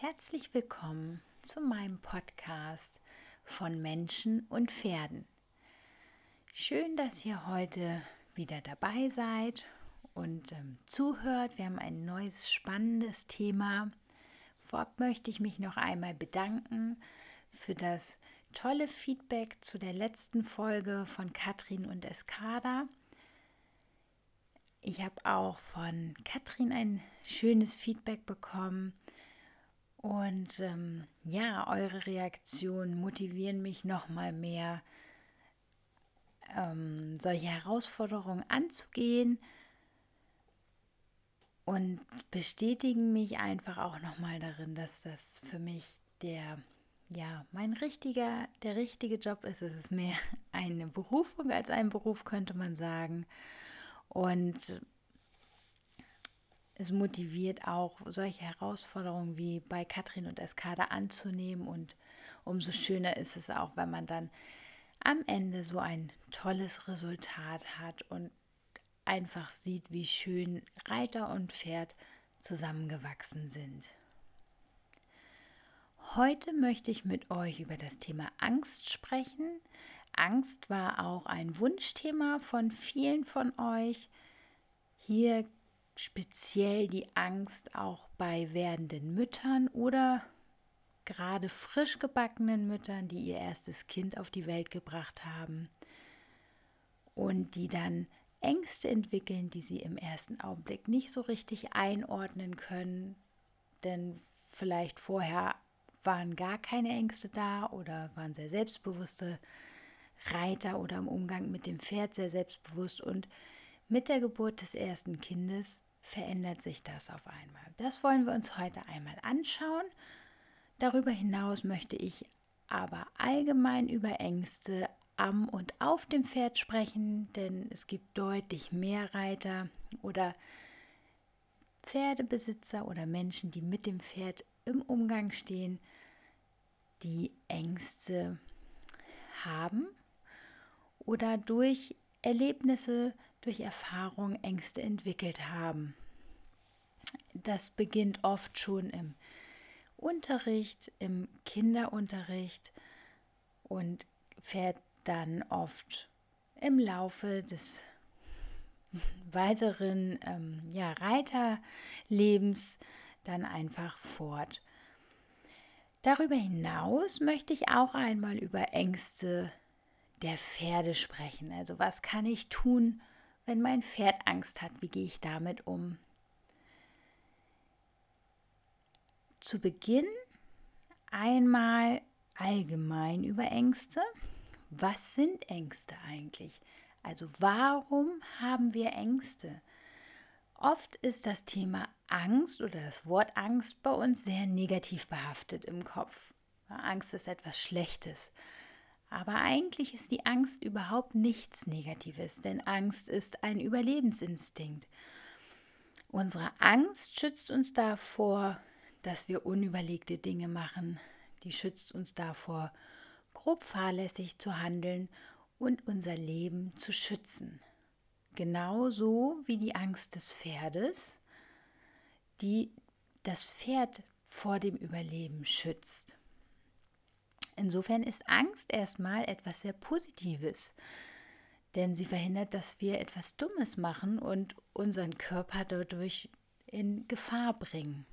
Herzlich willkommen zu meinem Podcast von Menschen und Pferden. Schön, dass ihr heute wieder dabei seid und ähm, zuhört. Wir haben ein neues spannendes Thema. Vorab möchte ich mich noch einmal bedanken für das tolle Feedback zu der letzten Folge von Katrin und Eskada. Ich habe auch von Katrin ein schönes Feedback bekommen. Und ähm, ja, eure Reaktionen motivieren mich noch mal mehr, ähm, solche Herausforderungen anzugehen und bestätigen mich einfach auch noch mal darin, dass das für mich der ja mein richtiger der richtige Job ist. Es ist mehr eine Berufung als ein Beruf, könnte man sagen. Und es motiviert auch, solche Herausforderungen wie bei Katrin und Eskada anzunehmen. Und umso schöner ist es auch, wenn man dann am Ende so ein tolles Resultat hat und einfach sieht, wie schön Reiter und Pferd zusammengewachsen sind. Heute möchte ich mit euch über das Thema Angst sprechen. Angst war auch ein Wunschthema von vielen von euch. Hier speziell die Angst auch bei werdenden Müttern oder gerade frisch gebackenen Müttern, die ihr erstes Kind auf die Welt gebracht haben und die dann Ängste entwickeln, die sie im ersten Augenblick nicht so richtig einordnen können, denn vielleicht vorher waren gar keine Ängste da oder waren sehr selbstbewusste Reiter oder im Umgang mit dem Pferd sehr selbstbewusst. Und mit der Geburt des ersten Kindes verändert sich das auf einmal. Das wollen wir uns heute einmal anschauen. Darüber hinaus möchte ich aber allgemein über Ängste am und auf dem Pferd sprechen, denn es gibt deutlich mehr Reiter oder Pferdebesitzer oder Menschen, die mit dem Pferd im Umgang stehen, die Ängste haben oder durch Erlebnisse, durch Erfahrung Ängste entwickelt haben. Das beginnt oft schon im Unterricht, im Kinderunterricht und fährt dann oft im Laufe des weiteren ähm, ja, Reiterlebens dann einfach fort. Darüber hinaus möchte ich auch einmal über Ängste der Pferde sprechen. Also was kann ich tun, wenn mein Pferd Angst hat? Wie gehe ich damit um? Zu Beginn einmal allgemein über Ängste. Was sind Ängste eigentlich? Also warum haben wir Ängste? Oft ist das Thema Angst oder das Wort Angst bei uns sehr negativ behaftet im Kopf. Angst ist etwas Schlechtes. Aber eigentlich ist die Angst überhaupt nichts Negatives, denn Angst ist ein Überlebensinstinkt. Unsere Angst schützt uns davor, dass wir unüberlegte Dinge machen. Die schützt uns davor, grob fahrlässig zu handeln und unser Leben zu schützen. Genauso wie die Angst des Pferdes, die das Pferd vor dem Überleben schützt. Insofern ist Angst erstmal etwas sehr Positives, denn sie verhindert, dass wir etwas Dummes machen und unseren Körper dadurch in Gefahr bringen.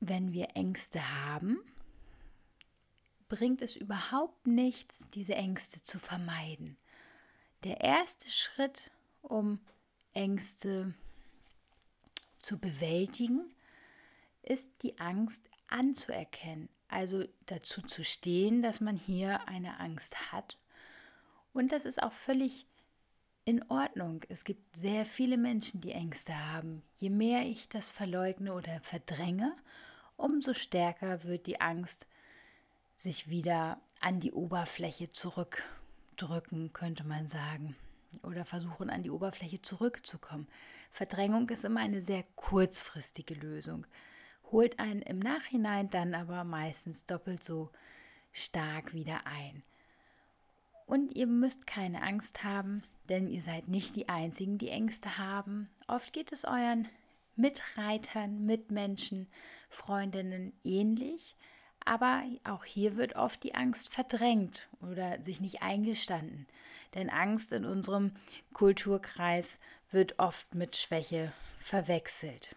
Wenn wir Ängste haben, bringt es überhaupt nichts, diese Ängste zu vermeiden. Der erste Schritt, um Ängste zu bewältigen, ist die Angst anzuerkennen, also dazu zu stehen, dass man hier eine Angst hat. Und das ist auch völlig in Ordnung. Es gibt sehr viele Menschen, die Ängste haben. Je mehr ich das verleugne oder verdränge, umso stärker wird die Angst sich wieder an die Oberfläche zurückdrücken, könnte man sagen. Oder versuchen, an die Oberfläche zurückzukommen. Verdrängung ist immer eine sehr kurzfristige Lösung holt einen im Nachhinein dann aber meistens doppelt so stark wieder ein. Und ihr müsst keine Angst haben, denn ihr seid nicht die Einzigen, die Ängste haben. Oft geht es euren Mitreitern, Mitmenschen, Freundinnen ähnlich, aber auch hier wird oft die Angst verdrängt oder sich nicht eingestanden. Denn Angst in unserem Kulturkreis wird oft mit Schwäche verwechselt.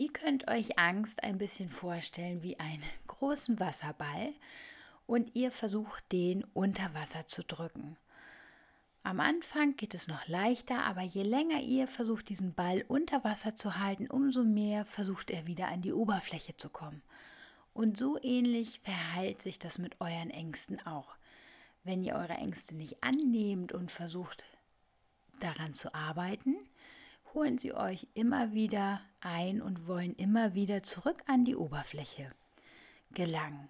Ihr könnt euch Angst ein bisschen vorstellen wie einen großen Wasserball und ihr versucht den unter Wasser zu drücken. Am Anfang geht es noch leichter, aber je länger ihr versucht, diesen Ball unter Wasser zu halten, umso mehr versucht er wieder an die Oberfläche zu kommen. Und so ähnlich verhält sich das mit euren Ängsten auch. Wenn ihr eure Ängste nicht annehmt und versucht daran zu arbeiten, holen sie euch immer wieder ein und wollen immer wieder zurück an die Oberfläche gelangen.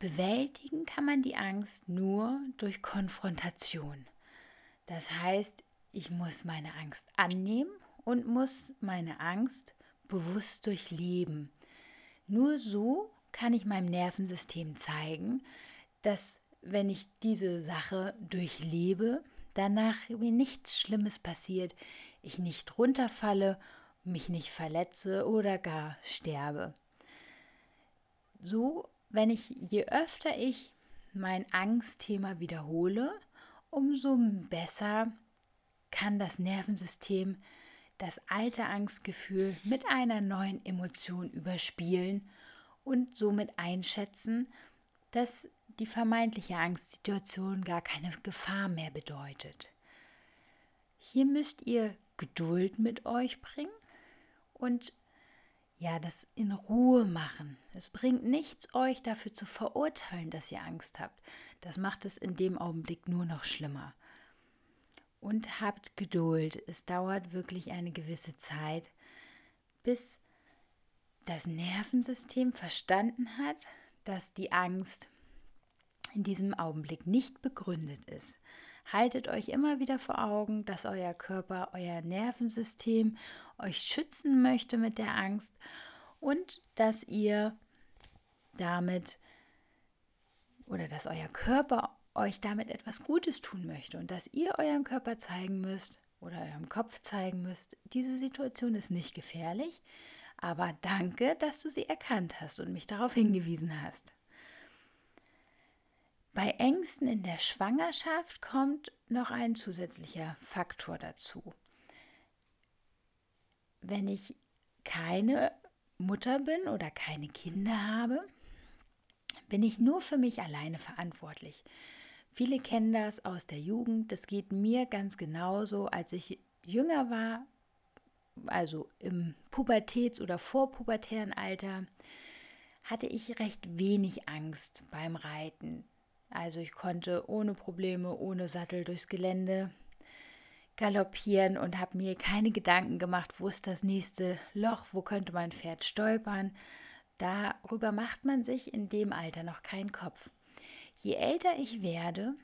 Bewältigen kann man die Angst nur durch Konfrontation. Das heißt, ich muss meine Angst annehmen und muss meine Angst bewusst durchleben. Nur so kann ich meinem Nervensystem zeigen, dass wenn ich diese Sache durchlebe, danach mir nichts Schlimmes passiert, ich nicht runterfalle, mich nicht verletze oder gar sterbe. So wenn ich, je öfter ich mein Angstthema wiederhole, umso besser kann das Nervensystem das alte Angstgefühl mit einer neuen Emotion überspielen und somit einschätzen, dass die vermeintliche Angstsituation gar keine Gefahr mehr bedeutet. Hier müsst ihr Geduld mit euch bringen und ja, das in Ruhe machen. Es bringt nichts, euch dafür zu verurteilen, dass ihr Angst habt. Das macht es in dem Augenblick nur noch schlimmer. Und habt Geduld. Es dauert wirklich eine gewisse Zeit, bis das Nervensystem verstanden hat, dass die Angst in diesem Augenblick nicht begründet ist. Haltet euch immer wieder vor Augen, dass euer Körper, euer Nervensystem euch schützen möchte mit der Angst und dass ihr damit oder dass euer Körper euch damit etwas Gutes tun möchte und dass ihr eurem Körper zeigen müsst oder eurem Kopf zeigen müsst, diese Situation ist nicht gefährlich, aber danke, dass du sie erkannt hast und mich darauf hingewiesen hast. Bei Ängsten in der Schwangerschaft kommt noch ein zusätzlicher Faktor dazu. Wenn ich keine Mutter bin oder keine Kinder habe, bin ich nur für mich alleine verantwortlich. Viele kennen das aus der Jugend. Das geht mir ganz genauso. Als ich jünger war, also im Pubertäts- oder vorpubertären Alter, hatte ich recht wenig Angst beim Reiten. Also ich konnte ohne Probleme, ohne Sattel durchs Gelände galoppieren und habe mir keine Gedanken gemacht, wo ist das nächste Loch, wo könnte mein Pferd stolpern. Darüber macht man sich in dem Alter noch keinen Kopf. Je älter ich werde,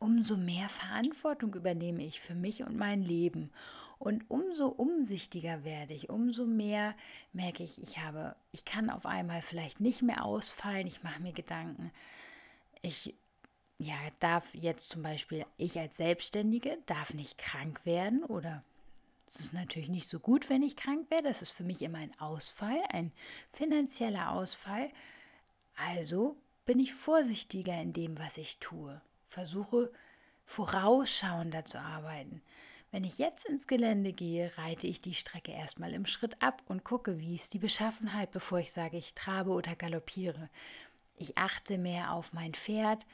umso mehr Verantwortung übernehme ich für mich und mein Leben. Und umso umsichtiger werde ich, umso mehr merke ich, ich habe, ich kann auf einmal vielleicht nicht mehr ausfallen, ich mache mir Gedanken, ich ja, darf jetzt zum Beispiel, ich als Selbstständige darf nicht krank werden oder es ist natürlich nicht so gut, wenn ich krank werde. Das ist für mich immer ein Ausfall, ein finanzieller Ausfall. Also bin ich vorsichtiger in dem, was ich tue. Versuche vorausschauender zu arbeiten. Wenn ich jetzt ins Gelände gehe, reite ich die Strecke erstmal im Schritt ab und gucke, wie ist die Beschaffenheit, bevor ich sage, ich trabe oder galoppiere. Ich achte mehr auf mein Pferd.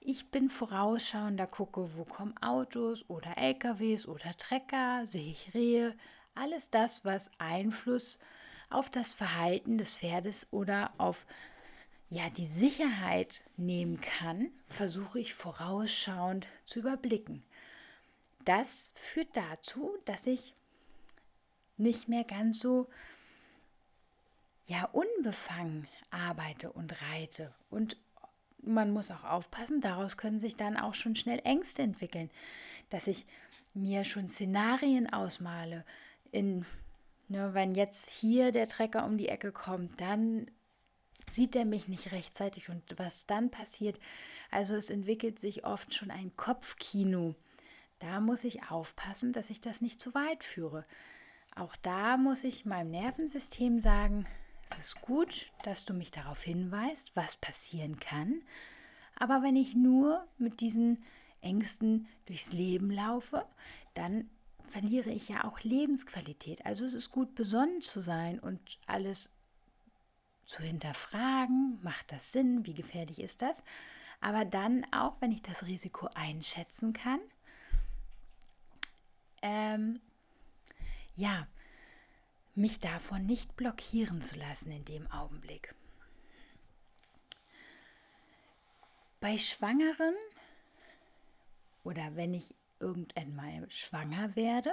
Ich bin vorausschauender, gucke, wo kommen Autos oder LKWs oder Trecker, sehe ich Rehe. Alles das, was Einfluss auf das Verhalten des Pferdes oder auf ja, die Sicherheit nehmen kann, versuche ich vorausschauend zu überblicken. Das führt dazu, dass ich nicht mehr ganz so ja unbefangen arbeite und reite. Und man muss auch aufpassen, daraus können sich dann auch schon schnell Ängste entwickeln, dass ich mir schon Szenarien ausmale, in, ne, wenn jetzt hier der Trecker um die Ecke kommt, dann sieht er mich nicht rechtzeitig und was dann passiert. Also es entwickelt sich oft schon ein Kopfkino. Da muss ich aufpassen, dass ich das nicht zu weit führe. Auch da muss ich meinem Nervensystem sagen, es ist gut, dass du mich darauf hinweist, was passieren kann. Aber wenn ich nur mit diesen Ängsten durchs Leben laufe, dann verliere ich ja auch Lebensqualität. Also es ist gut, besonnen zu sein und alles zu hinterfragen. Macht das Sinn? Wie gefährlich ist das? Aber dann auch, wenn ich das Risiko einschätzen kann, ähm, ja, mich davon nicht blockieren zu lassen in dem Augenblick. Bei Schwangeren oder wenn ich irgendwann schwanger werde,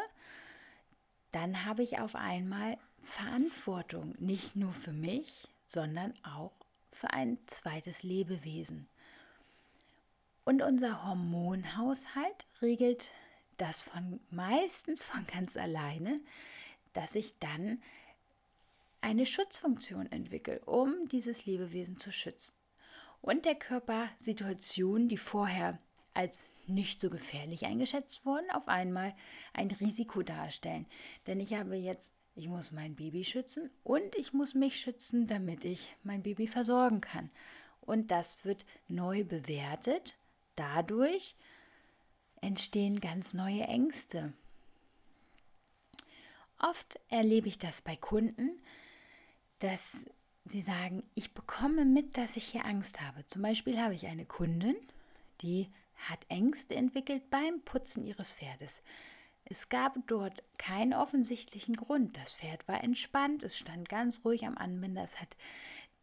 dann habe ich auf einmal Verantwortung, nicht nur für mich, sondern auch für ein zweites Lebewesen. Und unser Hormonhaushalt regelt das von meistens von ganz alleine, dass ich dann eine Schutzfunktion entwickle, um dieses Lebewesen zu schützen. Und der Körper Situationen, die vorher als nicht so gefährlich eingeschätzt wurden, auf einmal ein Risiko darstellen. Denn ich habe jetzt, ich muss mein Baby schützen und ich muss mich schützen, damit ich mein Baby versorgen kann. Und das wird neu bewertet. Dadurch entstehen ganz neue Ängste. Oft erlebe ich das bei Kunden, dass sie sagen, ich bekomme mit, dass ich hier Angst habe. Zum Beispiel habe ich eine Kundin, die hat Ängste entwickelt beim Putzen ihres Pferdes. Es gab dort keinen offensichtlichen Grund. Das Pferd war entspannt, es stand ganz ruhig am Anbinder, es hat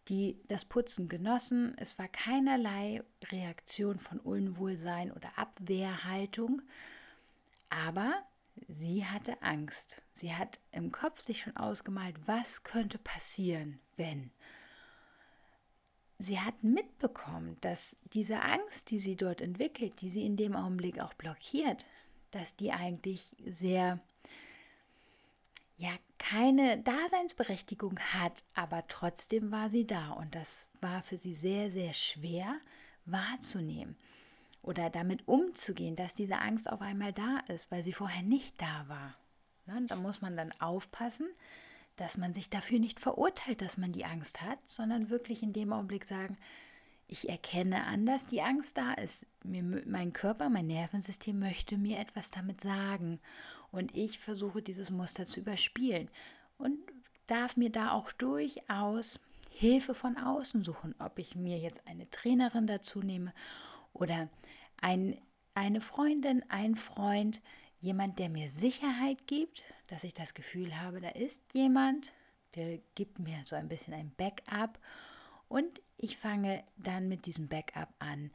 die das Putzen genossen. Es war keinerlei Reaktion von Unwohlsein oder Abwehrhaltung, aber sie hatte Angst. Sie hat im Kopf sich schon ausgemalt, was könnte passieren, wenn. Sie hat mitbekommen, dass diese Angst, die sie dort entwickelt, die sie in dem Augenblick auch blockiert, dass die eigentlich sehr ja keine Daseinsberechtigung hat, aber trotzdem war sie da und das war für sie sehr, sehr schwer wahrzunehmen oder damit umzugehen, dass diese Angst auf einmal da ist, weil sie vorher nicht da war. Ja, da muss man dann aufpassen, dass man sich dafür nicht verurteilt, dass man die Angst hat, sondern wirklich in dem Augenblick sagen, ich erkenne an, dass die Angst da ist. Mir, mein Körper, mein Nervensystem möchte mir etwas damit sagen. Und ich versuche dieses Muster zu überspielen und darf mir da auch durchaus Hilfe von außen suchen, ob ich mir jetzt eine Trainerin dazu nehme oder ein, eine Freundin, ein Freund, jemand, der mir Sicherheit gibt, dass ich das Gefühl habe, da ist jemand, der gibt mir so ein bisschen ein Backup. Und ich fange dann mit diesem Backup an,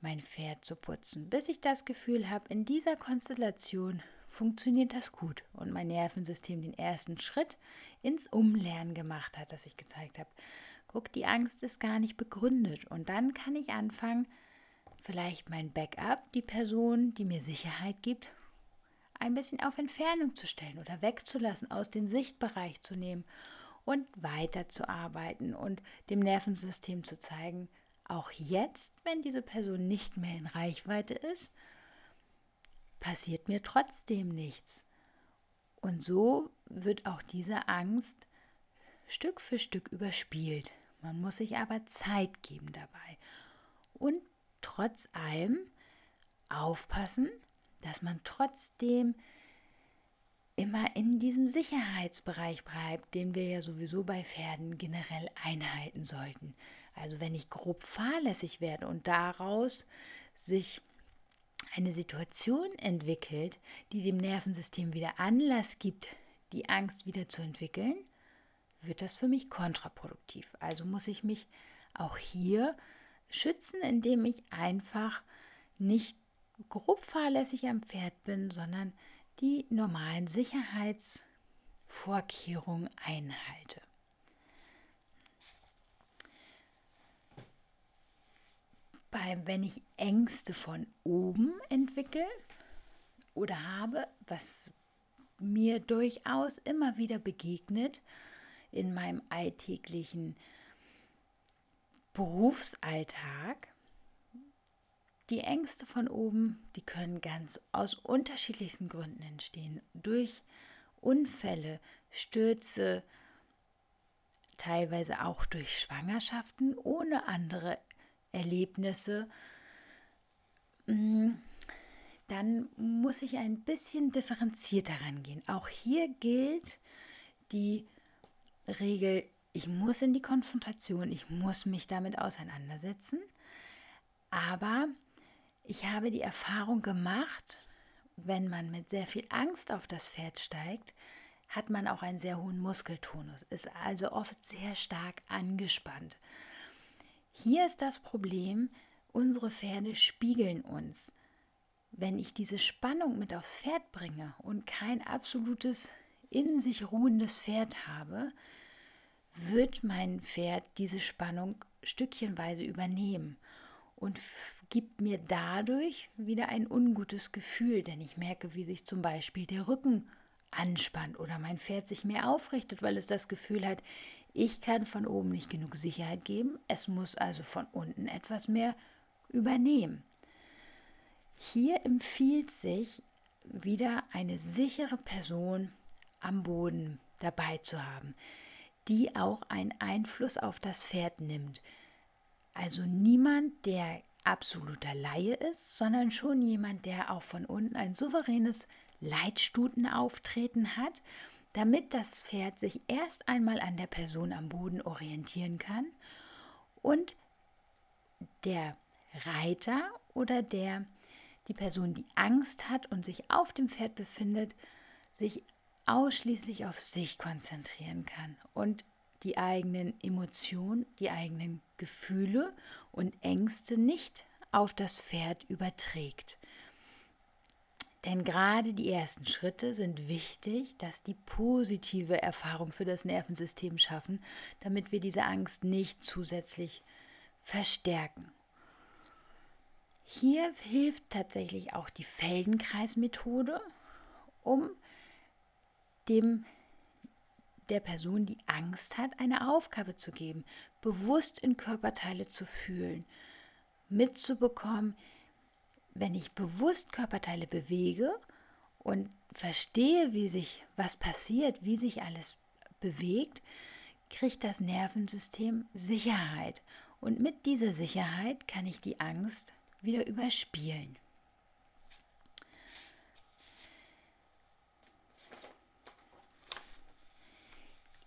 mein Pferd zu putzen, bis ich das Gefühl habe, in dieser Konstellation funktioniert das gut und mein Nervensystem den ersten Schritt ins Umlernen gemacht hat, dass ich gezeigt habe, guck, die Angst ist gar nicht begründet. Und dann kann ich anfangen, vielleicht mein Backup, die Person, die mir Sicherheit gibt, ein bisschen auf Entfernung zu stellen oder wegzulassen, aus dem Sichtbereich zu nehmen und weiterzuarbeiten und dem Nervensystem zu zeigen, auch jetzt, wenn diese Person nicht mehr in Reichweite ist, passiert mir trotzdem nichts. Und so wird auch diese Angst Stück für Stück überspielt. Man muss sich aber Zeit geben dabei. Und trotz allem aufpassen, dass man trotzdem immer in diesem Sicherheitsbereich bleibt, den wir ja sowieso bei Pferden generell einhalten sollten. Also wenn ich grob fahrlässig werde und daraus sich eine Situation entwickelt, die dem Nervensystem wieder Anlass gibt, die Angst wieder zu entwickeln, wird das für mich kontraproduktiv. Also muss ich mich auch hier schützen, indem ich einfach nicht grob fahrlässig am Pferd bin, sondern die normalen Sicherheitsvorkehrungen einhalte. Beim, wenn ich Ängste von oben entwickle oder habe, was mir durchaus immer wieder begegnet in meinem alltäglichen Berufsalltag. Die Ängste von oben, die können ganz aus unterschiedlichsten Gründen entstehen. Durch Unfälle, Stürze, teilweise auch durch Schwangerschaften ohne andere Erlebnisse. Mm, dann muss ich ein bisschen differenzierter rangehen. Auch hier gilt die Regel, ich muss in die Konfrontation, ich muss mich damit auseinandersetzen. Aber ich habe die Erfahrung gemacht, wenn man mit sehr viel Angst auf das Pferd steigt, hat man auch einen sehr hohen Muskeltonus, ist also oft sehr stark angespannt. Hier ist das Problem, unsere Pferde spiegeln uns. Wenn ich diese Spannung mit aufs Pferd bringe und kein absolutes in sich ruhendes Pferd habe, wird mein Pferd diese Spannung stückchenweise übernehmen und gibt mir dadurch wieder ein ungutes Gefühl, denn ich merke, wie sich zum Beispiel der Rücken anspannt oder mein Pferd sich mehr aufrichtet, weil es das Gefühl hat, ich kann von oben nicht genug Sicherheit geben, es muss also von unten etwas mehr übernehmen. Hier empfiehlt sich wieder eine sichere Person am Boden dabei zu haben, die auch einen Einfluss auf das Pferd nimmt. Also niemand, der absoluter Laie ist, sondern schon jemand, der auch von unten ein souveränes Leitstutenauftreten hat, damit das Pferd sich erst einmal an der Person am Boden orientieren kann und der Reiter oder der die Person, die Angst hat und sich auf dem Pferd befindet, sich ausschließlich auf sich konzentrieren kann und die eigenen Emotionen, die eigenen Gefühle und Ängste nicht auf das Pferd überträgt. Denn gerade die ersten Schritte sind wichtig, dass die positive Erfahrung für das Nervensystem schaffen, damit wir diese Angst nicht zusätzlich verstärken. Hier hilft tatsächlich auch die Feldenkreismethode, um dem der Person, die Angst hat, eine Aufgabe zu geben, bewusst in Körperteile zu fühlen, mitzubekommen, wenn ich bewusst Körperteile bewege und verstehe, wie sich was passiert, wie sich alles bewegt, kriegt das Nervensystem Sicherheit. Und mit dieser Sicherheit kann ich die Angst wieder überspielen.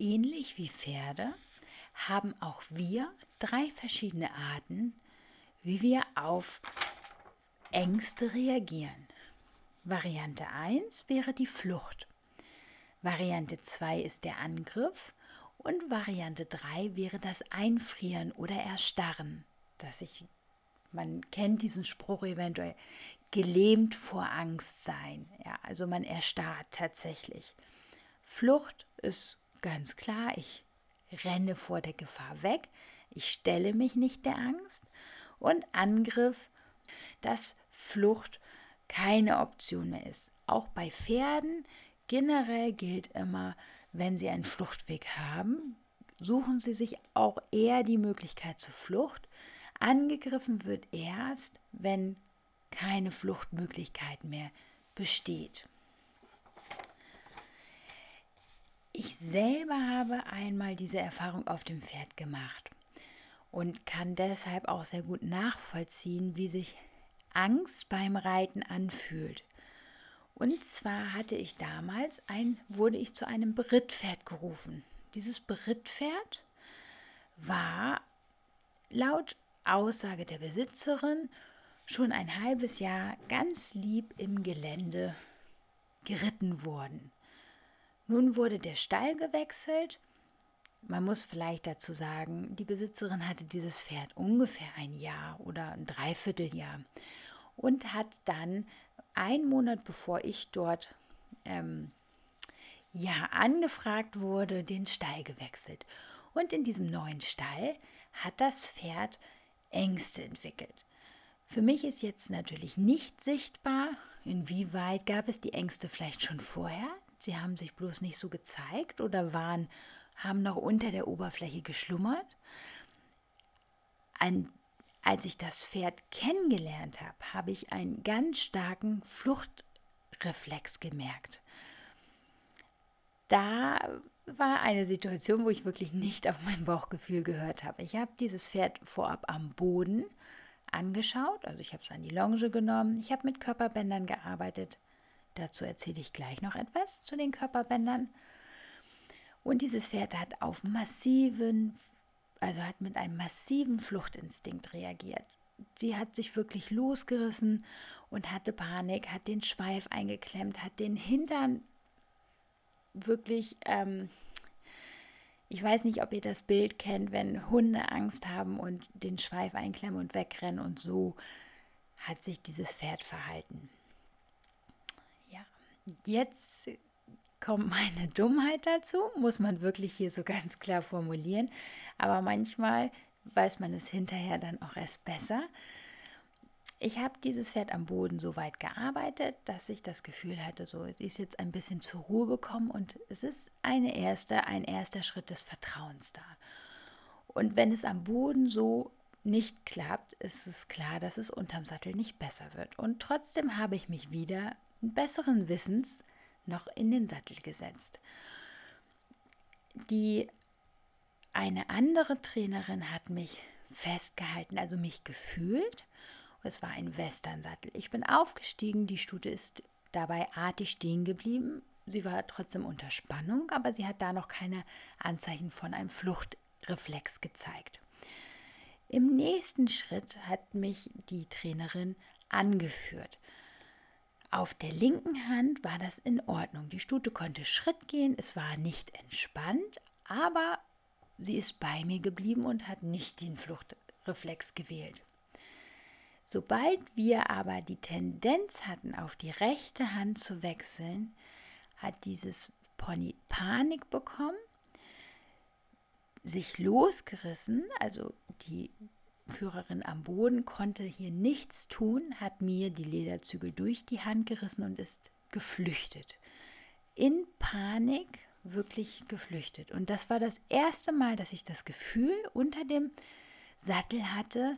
Ähnlich wie Pferde haben auch wir drei verschiedene Arten, wie wir auf Ängste reagieren. Variante 1 wäre die Flucht. Variante 2 ist der Angriff und Variante 3 wäre das Einfrieren oder Erstarren. Dass ich, man kennt diesen Spruch eventuell, gelähmt vor Angst sein. Ja, also man erstarrt tatsächlich. Flucht ist ganz klar, ich renne vor der Gefahr weg, ich stelle mich nicht der Angst. Und Angriff dass Flucht keine Option mehr ist. Auch bei Pferden generell gilt immer, wenn sie einen Fluchtweg haben, suchen sie sich auch eher die Möglichkeit zur Flucht. Angegriffen wird erst, wenn keine Fluchtmöglichkeit mehr besteht. Ich selber habe einmal diese Erfahrung auf dem Pferd gemacht und kann deshalb auch sehr gut nachvollziehen, wie sich Angst beim Reiten anfühlt. Und zwar hatte ich damals ein, wurde ich zu einem Brittpferd gerufen. Dieses Brittpferd war laut Aussage der Besitzerin schon ein halbes Jahr ganz lieb im Gelände geritten worden. Nun wurde der Stall gewechselt man muss vielleicht dazu sagen, die Besitzerin hatte dieses Pferd ungefähr ein Jahr oder ein Dreivierteljahr und hat dann einen Monat bevor ich dort ähm, ja angefragt wurde, den Stall gewechselt. Und in diesem neuen Stall hat das Pferd Ängste entwickelt. Für mich ist jetzt natürlich nicht sichtbar, inwieweit gab es die Ängste vielleicht schon vorher. Sie haben sich bloß nicht so gezeigt oder waren haben noch unter der Oberfläche geschlummert. an, als ich das Pferd kennengelernt habe, habe ich einen ganz starken Fluchtreflex gemerkt. Da war eine Situation, wo ich wirklich nicht auf mein Bauchgefühl gehört habe. Ich habe dieses Pferd vorab am Boden angeschaut, also ich habe es an die Longe genommen, ich habe mit Körperbändern gearbeitet. Dazu erzähle ich gleich noch etwas zu den Körperbändern. Und dieses Pferd hat auf massiven, also hat mit einem massiven Fluchtinstinkt reagiert. Sie hat sich wirklich losgerissen und hatte Panik, hat den Schweif eingeklemmt, hat den Hintern wirklich, ähm, ich weiß nicht, ob ihr das Bild kennt, wenn Hunde Angst haben und den Schweif einklemmen und wegrennen und so hat sich dieses Pferd verhalten. Jetzt kommt meine Dummheit dazu, muss man wirklich hier so ganz klar formulieren, aber manchmal weiß man es hinterher dann auch erst besser. Ich habe dieses Pferd am Boden so weit gearbeitet, dass ich das Gefühl hatte, so es ist jetzt ein bisschen zur Ruhe gekommen und es ist eine erste, ein erster Schritt des Vertrauens da. Und wenn es am Boden so nicht klappt, ist es klar, dass es unterm Sattel nicht besser wird. Und trotzdem habe ich mich wieder besseren Wissens noch in den Sattel gesetzt. Die eine andere Trainerin hat mich festgehalten, also mich gefühlt es war ein Westernsattel. Ich bin aufgestiegen, die Stute ist dabei artig stehen geblieben. Sie war trotzdem unter Spannung, aber sie hat da noch keine Anzeichen von einem Fluchtreflex gezeigt. Im nächsten Schritt hat mich die Trainerin angeführt. Auf der linken Hand war das in Ordnung. Die Stute konnte Schritt gehen, es war nicht entspannt, aber sie ist bei mir geblieben und hat nicht den Fluchtreflex gewählt. Sobald wir aber die Tendenz hatten, auf die rechte Hand zu wechseln, hat dieses Pony Panik bekommen, sich losgerissen, also die Führerin am Boden konnte hier nichts tun, hat mir die Lederzügel durch die Hand gerissen und ist geflüchtet. In Panik wirklich geflüchtet. Und das war das erste Mal, dass ich das Gefühl unter dem Sattel hatte,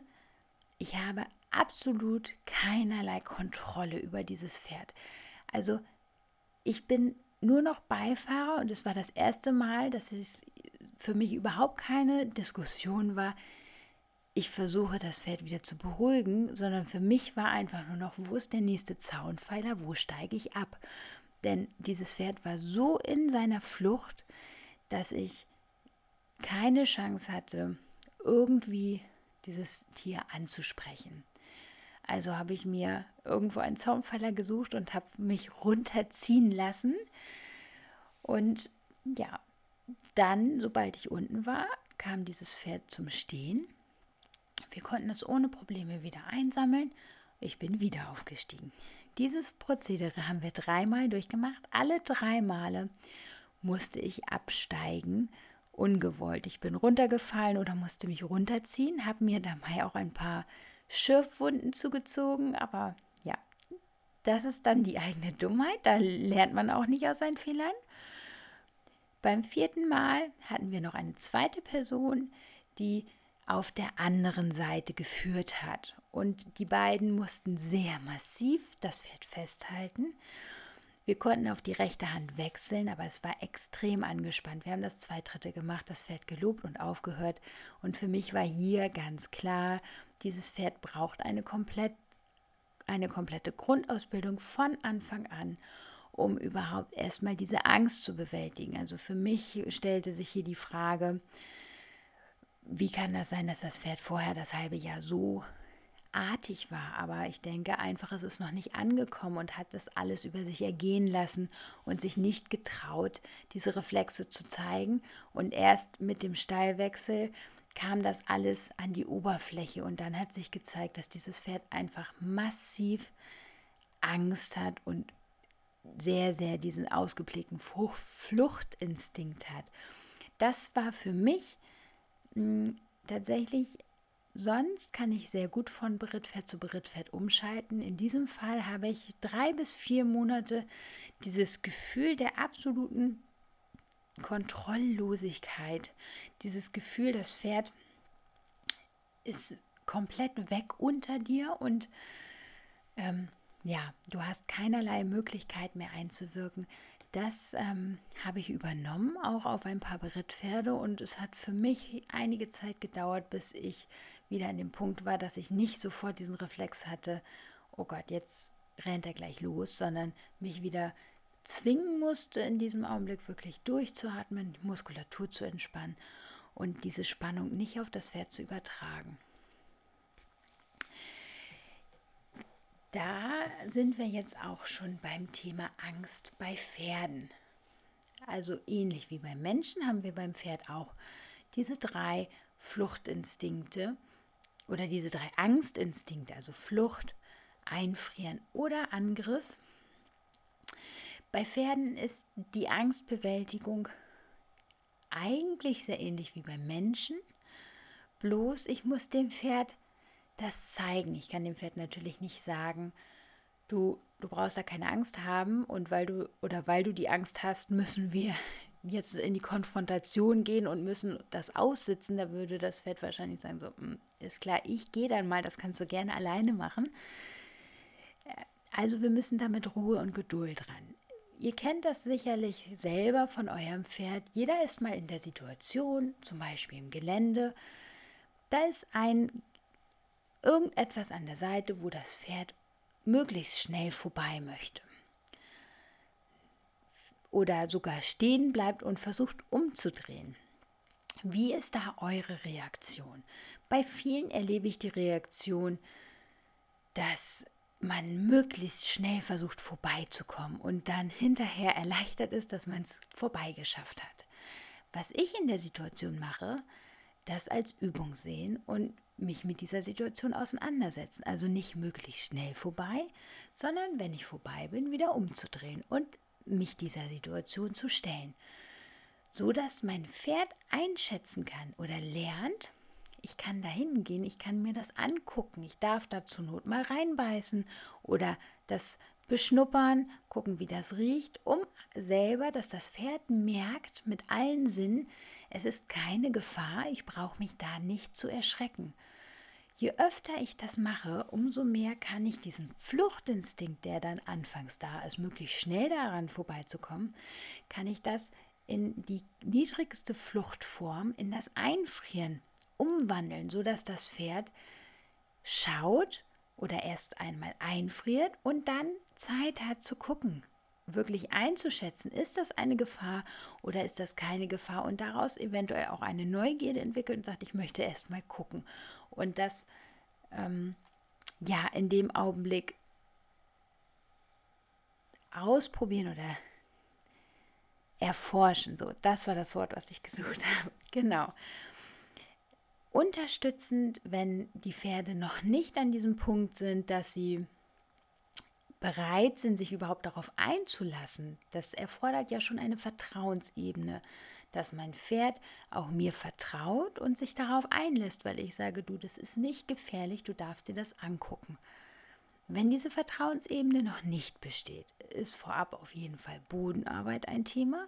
ich habe absolut keinerlei Kontrolle über dieses Pferd. Also ich bin nur noch Beifahrer und es war das erste Mal, dass es für mich überhaupt keine Diskussion war. Ich versuche das Pferd wieder zu beruhigen, sondern für mich war einfach nur noch, wo ist der nächste Zaunpfeiler, wo steige ich ab? Denn dieses Pferd war so in seiner Flucht, dass ich keine Chance hatte, irgendwie dieses Tier anzusprechen. Also habe ich mir irgendwo einen Zaunpfeiler gesucht und habe mich runterziehen lassen. Und ja, dann, sobald ich unten war, kam dieses Pferd zum Stehen. Wir konnten es ohne Probleme wieder einsammeln. Ich bin wieder aufgestiegen. Dieses Prozedere haben wir dreimal durchgemacht. Alle drei Male musste ich absteigen, ungewollt. Ich bin runtergefallen oder musste mich runterziehen, habe mir dabei auch ein paar Schürfwunden zugezogen, aber ja, das ist dann die eigene Dummheit. Da lernt man auch nicht aus seinen Fehlern. Beim vierten Mal hatten wir noch eine zweite Person, die auf der anderen Seite geführt hat. Und die beiden mussten sehr massiv das Pferd festhalten. Wir konnten auf die rechte Hand wechseln, aber es war extrem angespannt. Wir haben das zwei Dritte gemacht, das Pferd gelobt und aufgehört. Und für mich war hier ganz klar, dieses Pferd braucht eine, komplett, eine komplette Grundausbildung von Anfang an, um überhaupt erstmal diese Angst zu bewältigen. Also für mich stellte sich hier die Frage, wie kann das sein, dass das Pferd vorher das halbe Jahr so artig war, aber ich denke einfach, es ist noch nicht angekommen und hat das alles über sich ergehen lassen und sich nicht getraut, diese Reflexe zu zeigen. Und erst mit dem Steilwechsel kam das alles an die Oberfläche und dann hat sich gezeigt, dass dieses Pferd einfach massiv Angst hat und sehr, sehr diesen ausgeprägten Fluchtinstinkt hat. Das war für mich tatsächlich Sonst kann ich sehr gut von Berittfett zu Berittfett umschalten. In diesem Fall habe ich drei bis vier Monate dieses Gefühl der absoluten Kontrolllosigkeit, dieses Gefühl, das Pferd ist komplett weg unter dir und ähm, ja, du hast keinerlei Möglichkeit mehr einzuwirken. Das ähm, habe ich übernommen, auch auf ein paar Berittpferde. Und es hat für mich einige Zeit gedauert, bis ich wieder an dem Punkt war, dass ich nicht sofort diesen Reflex hatte, oh Gott, jetzt rennt er gleich los, sondern mich wieder zwingen musste, in diesem Augenblick wirklich durchzuatmen, die Muskulatur zu entspannen und diese Spannung nicht auf das Pferd zu übertragen. Da sind wir jetzt auch schon beim Thema Angst bei Pferden. Also ähnlich wie beim Menschen haben wir beim Pferd auch diese drei Fluchtinstinkte oder diese drei Angstinstinkte, also Flucht, Einfrieren oder Angriff. Bei Pferden ist die Angstbewältigung eigentlich sehr ähnlich wie beim Menschen. Bloß ich muss dem Pferd das zeigen. Ich kann dem Pferd natürlich nicht sagen, du, du brauchst da keine Angst haben und weil du oder weil du die Angst hast, müssen wir jetzt in die Konfrontation gehen und müssen das aussitzen. Da würde das Pferd wahrscheinlich sagen, so, hm, ist klar, ich gehe dann mal, das kannst du gerne alleine machen. Äh, also wir müssen da mit Ruhe und Geduld ran. Ihr kennt das sicherlich selber von eurem Pferd. Jeder ist mal in der Situation, zum Beispiel im Gelände. Da ist ein irgendetwas an der Seite, wo das Pferd möglichst schnell vorbei möchte. Oder sogar stehen bleibt und versucht umzudrehen. Wie ist da eure Reaktion? Bei vielen erlebe ich die Reaktion, dass man möglichst schnell versucht vorbeizukommen und dann hinterher erleichtert ist, dass man es vorbeigeschafft hat. Was ich in der Situation mache, das als Übung sehen und mich mit dieser Situation auseinandersetzen. Also nicht möglichst schnell vorbei, sondern wenn ich vorbei bin, wieder umzudrehen und mich dieser Situation zu stellen. So dass mein Pferd einschätzen kann oder lernt, ich kann da hingehen, ich kann mir das angucken, ich darf da zur Not mal reinbeißen oder das beschnuppern, gucken, wie das riecht, um selber, dass das Pferd merkt mit allen Sinnen, es ist keine Gefahr, ich brauche mich da nicht zu erschrecken. Je öfter ich das mache, umso mehr kann ich diesen Fluchtinstinkt, der dann anfangs da ist, möglichst schnell daran vorbeizukommen, kann ich das in die niedrigste Fluchtform, in das Einfrieren umwandeln, sodass das Pferd schaut oder erst einmal einfriert und dann Zeit hat zu gucken, wirklich einzuschätzen, ist das eine Gefahr oder ist das keine Gefahr und daraus eventuell auch eine Neugierde entwickelt und sagt, ich möchte erst mal gucken. Und das, ähm, ja, in dem Augenblick ausprobieren oder erforschen. So, das war das Wort, was ich gesucht habe. Genau. Unterstützend, wenn die Pferde noch nicht an diesem Punkt sind, dass sie bereit sind, sich überhaupt darauf einzulassen, das erfordert ja schon eine Vertrauensebene, dass mein Pferd auch mir vertraut und sich darauf einlässt, weil ich sage, du, das ist nicht gefährlich, du darfst dir das angucken. Wenn diese Vertrauensebene noch nicht besteht, ist vorab auf jeden Fall Bodenarbeit ein Thema.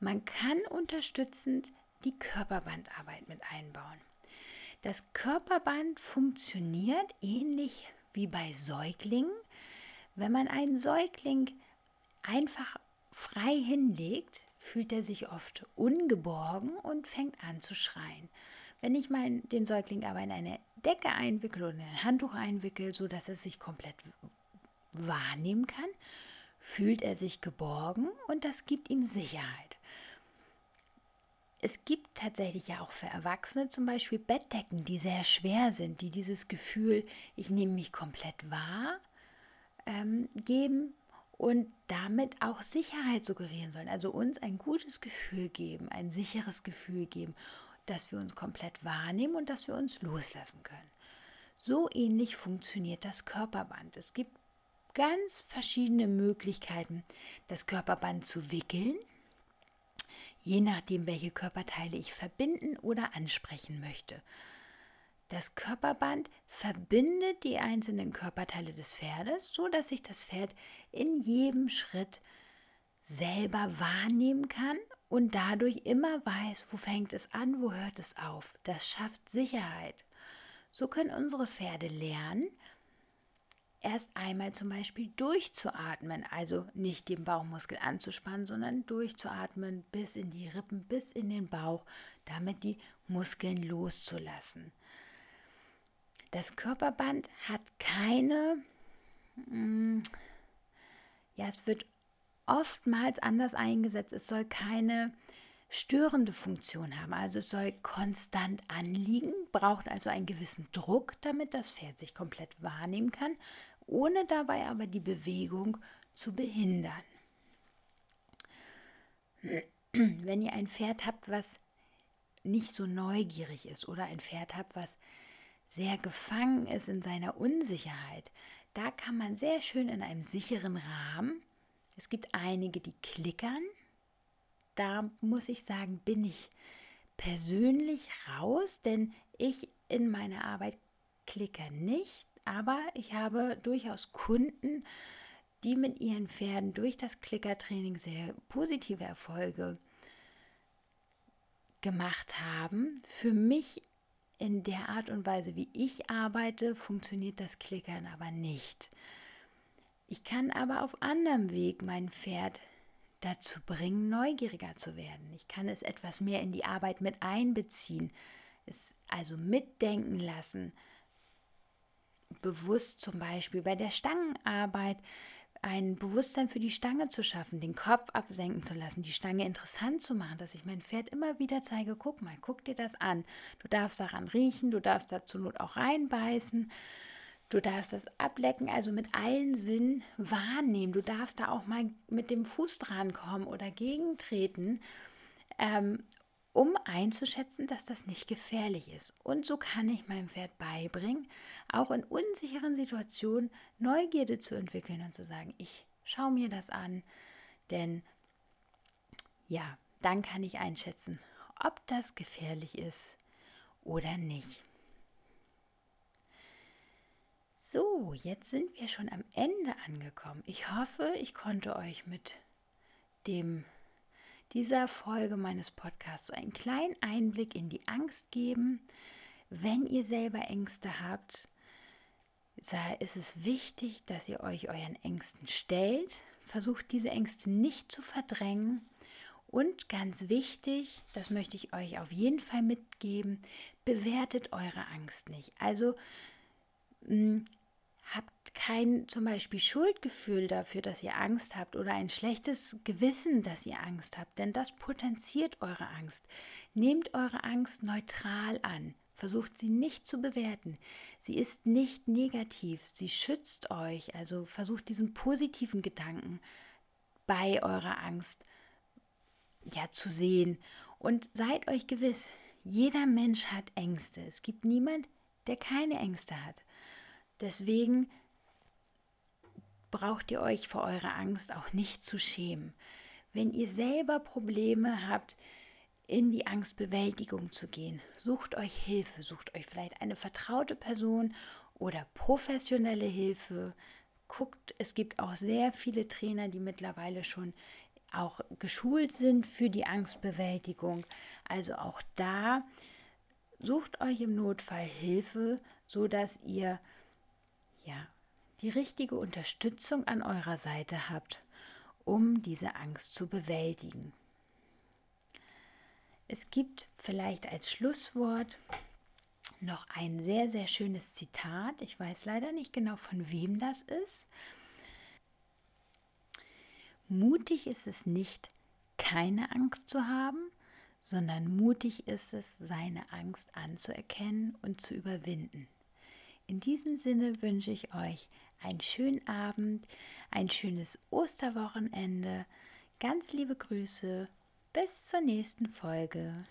Man kann unterstützend die Körperbandarbeit mit einbauen. Das Körperband funktioniert ähnlich wie bei Säuglingen. Wenn man einen Säugling einfach frei hinlegt, fühlt er sich oft ungeborgen und fängt an zu schreien. Wenn ich mein, den Säugling aber in eine Decke einwickel oder in ein Handtuch einwickel, sodass er sich komplett wahrnehmen kann, fühlt er sich geborgen und das gibt ihm Sicherheit. Es gibt tatsächlich ja auch für Erwachsene zum Beispiel Bettdecken, die sehr schwer sind, die dieses Gefühl, ich nehme mich komplett wahr, ähm, geben und damit auch Sicherheit suggerieren sollen. Also uns ein gutes Gefühl geben, ein sicheres Gefühl geben, dass wir uns komplett wahrnehmen und dass wir uns loslassen können. So ähnlich funktioniert das Körperband. Es gibt ganz verschiedene Möglichkeiten, das Körperband zu wickeln, je nachdem, welche Körperteile ich verbinden oder ansprechen möchte. Das Körperband verbindet die einzelnen Körperteile des Pferdes, so dass sich das Pferd in jedem Schritt selber wahrnehmen kann und dadurch immer weiß, wo fängt es an, wo hört es auf. Das schafft Sicherheit. So können unsere Pferde lernen, erst einmal zum Beispiel durchzuatmen, also nicht den Bauchmuskel anzuspannen, sondern durchzuatmen bis in die Rippen, bis in den Bauch, damit die Muskeln loszulassen. Das Körperband hat keine, mm, ja, es wird oftmals anders eingesetzt. Es soll keine störende Funktion haben. Also es soll konstant anliegen, braucht also einen gewissen Druck, damit das Pferd sich komplett wahrnehmen kann, ohne dabei aber die Bewegung zu behindern. Wenn ihr ein Pferd habt, was nicht so neugierig ist oder ein Pferd habt, was sehr gefangen ist in seiner Unsicherheit, da kann man sehr schön in einem sicheren Rahmen, es gibt einige, die klickern, da muss ich sagen, bin ich persönlich raus, denn ich in meiner Arbeit klicke nicht, aber ich habe durchaus Kunden, die mit ihren Pferden durch das Klickertraining sehr positive Erfolge gemacht haben. Für mich in der Art und Weise, wie ich arbeite, funktioniert das Klickern aber nicht. Ich kann aber auf anderem Weg mein Pferd dazu bringen, neugieriger zu werden. Ich kann es etwas mehr in die Arbeit mit einbeziehen, es also mitdenken lassen, bewusst zum Beispiel bei der Stangenarbeit ein Bewusstsein für die Stange zu schaffen, den Kopf absenken zu lassen, die Stange interessant zu machen, dass ich mein Pferd immer wieder zeige, guck mal, guck dir das an. Du darfst daran riechen, du darfst dazu Not auch reinbeißen Du darfst das ablecken, also mit allen Sinnen wahrnehmen. Du darfst da auch mal mit dem Fuß drankommen oder gegentreten, ähm, um einzuschätzen, dass das nicht gefährlich ist. Und so kann ich meinem Pferd beibringen, auch in unsicheren Situationen Neugierde zu entwickeln und zu sagen, ich schaue mir das an, denn ja, dann kann ich einschätzen, ob das gefährlich ist oder nicht. So, jetzt sind wir schon am Ende angekommen. Ich hoffe, ich konnte euch mit dem dieser Folge meines Podcasts so einen kleinen Einblick in die Angst geben. Wenn ihr selber Ängste habt, ist es wichtig, dass ihr euch euren Ängsten stellt. Versucht diese Ängste nicht zu verdrängen. Und ganz wichtig, das möchte ich euch auf jeden Fall mitgeben, bewertet eure Angst nicht. Also mm, habt kein zum Beispiel Schuldgefühl dafür, dass ihr Angst habt oder ein schlechtes Gewissen, dass ihr Angst habt, denn das potenziert eure Angst. Nehmt eure Angst neutral an. Versucht sie nicht zu bewerten. Sie ist nicht negativ. Sie schützt euch. Also versucht diesen positiven Gedanken bei eurer Angst ja zu sehen. Und seid euch gewiss, jeder Mensch hat Ängste. Es gibt niemand, der keine Ängste hat. Deswegen braucht ihr euch vor eurer Angst auch nicht zu schämen. Wenn ihr selber Probleme habt, in die Angstbewältigung zu gehen, sucht euch Hilfe, sucht euch vielleicht eine vertraute Person oder professionelle Hilfe. Guckt, es gibt auch sehr viele Trainer, die mittlerweile schon auch geschult sind für die Angstbewältigung. Also auch da sucht euch im Notfall Hilfe, so dass ihr ja, die richtige Unterstützung an eurer Seite habt, um diese Angst zu bewältigen. Es gibt vielleicht als Schlusswort noch ein sehr, sehr schönes Zitat. Ich weiß leider nicht genau, von wem das ist. Mutig ist es nicht, keine Angst zu haben, sondern mutig ist es, seine Angst anzuerkennen und zu überwinden. In diesem Sinne wünsche ich euch einen schönen Abend, ein schönes Osterwochenende. Ganz liebe Grüße. Bis zur nächsten Folge.